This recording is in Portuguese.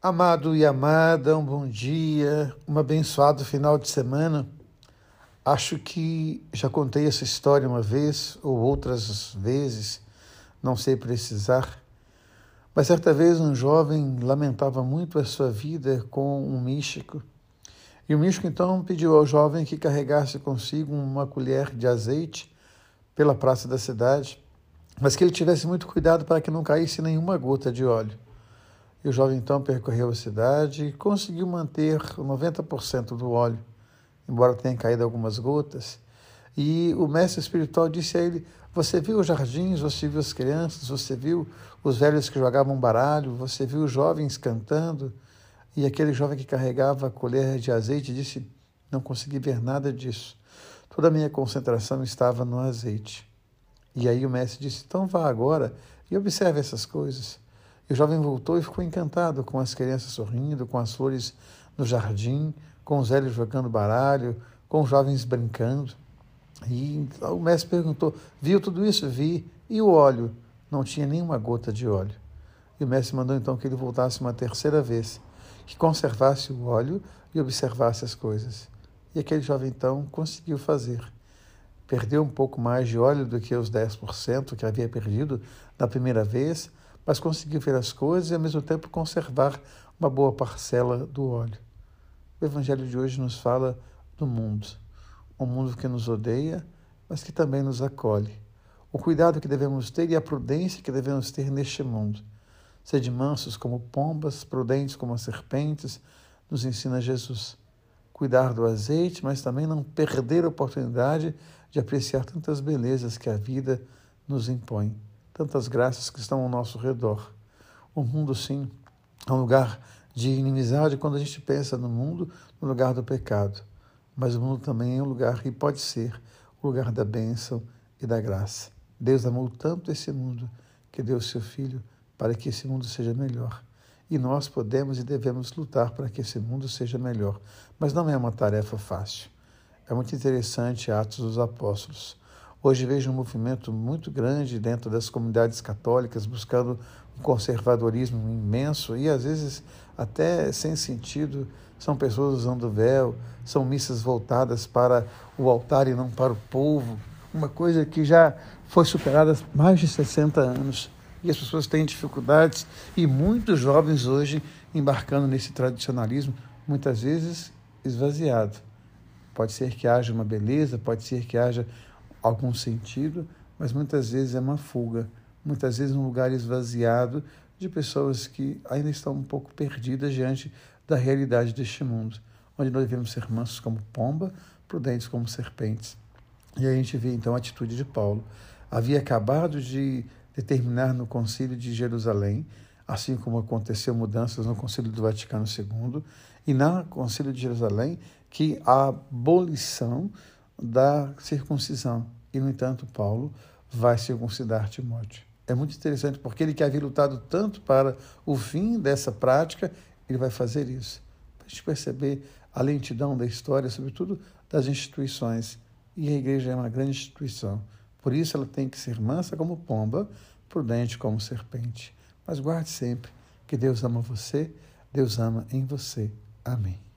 Amado e amada, um bom dia, um abençoado final de semana. Acho que já contei essa história uma vez ou outras vezes, não sei precisar. Mas certa vez um jovem lamentava muito a sua vida com um místico. E o místico então pediu ao jovem que carregasse consigo uma colher de azeite pela praça da cidade, mas que ele tivesse muito cuidado para que não caísse nenhuma gota de óleo. E o jovem então percorreu a cidade e conseguiu manter 90% do óleo, embora tenha caído algumas gotas. E o mestre espiritual disse a ele: Você viu os jardins, você viu as crianças, você viu os velhos que jogavam baralho, você viu os jovens cantando. E aquele jovem que carregava a colher de azeite disse: Não consegui ver nada disso. Toda a minha concentração estava no azeite. E aí o mestre disse: Então vá agora e observe essas coisas. E o jovem voltou e ficou encantado com as crianças sorrindo, com as flores no jardim, com os velhos jogando baralho, com os jovens brincando. E o mestre perguntou: Viu tudo isso? Vi. E o óleo? Não tinha nenhuma gota de óleo. E o mestre mandou então que ele voltasse uma terceira vez, que conservasse o óleo e observasse as coisas. E aquele jovem então conseguiu fazer. Perdeu um pouco mais de óleo do que os 10% que havia perdido na primeira vez, mas conseguir ver as coisas e ao mesmo tempo conservar uma boa parcela do óleo. O Evangelho de hoje nos fala do mundo, um mundo que nos odeia, mas que também nos acolhe. O cuidado que devemos ter e a prudência que devemos ter neste mundo. Sede mansos como pombas, prudentes como as serpentes, nos ensina Jesus. Cuidar do azeite, mas também não perder a oportunidade de apreciar tantas belezas que a vida nos impõe tantas graças que estão ao nosso redor. O mundo, sim, é um lugar de inimizade quando a gente pensa no mundo, no lugar do pecado. Mas o mundo também é um lugar e pode ser o lugar da bênção e da graça. Deus amou tanto esse mundo que deu seu Filho para que esse mundo seja melhor. E nós podemos e devemos lutar para que esse mundo seja melhor. Mas não é uma tarefa fácil. É muito interessante Atos dos Apóstolos. Hoje vejo um movimento muito grande dentro das comunidades católicas buscando um conservadorismo imenso e às vezes até sem sentido. São pessoas usando véu, são missas voltadas para o altar e não para o povo. Uma coisa que já foi superada há mais de 60 anos e as pessoas têm dificuldades e muitos jovens hoje embarcando nesse tradicionalismo, muitas vezes esvaziado. Pode ser que haja uma beleza, pode ser que haja algum sentido, mas muitas vezes é uma fuga, muitas vezes um lugar esvaziado de pessoas que ainda estão um pouco perdidas diante da realidade deste mundo, onde nós devemos ser mansos como pomba, prudentes como serpentes. E aí a gente vê então a atitude de Paulo. Havia acabado de determinar no Concílio de Jerusalém, assim como aconteceu mudanças no Concílio do Vaticano II e no Concílio de Jerusalém, que a abolição da circuncisão. E, no entanto, Paulo vai circuncidar Timóteo. É muito interessante, porque ele que havia lutado tanto para o fim dessa prática, ele vai fazer isso. Para a gente perceber a lentidão da história, sobretudo das instituições. E a igreja é uma grande instituição. Por isso ela tem que ser mansa como pomba, prudente como serpente. Mas guarde sempre que Deus ama você, Deus ama em você. Amém.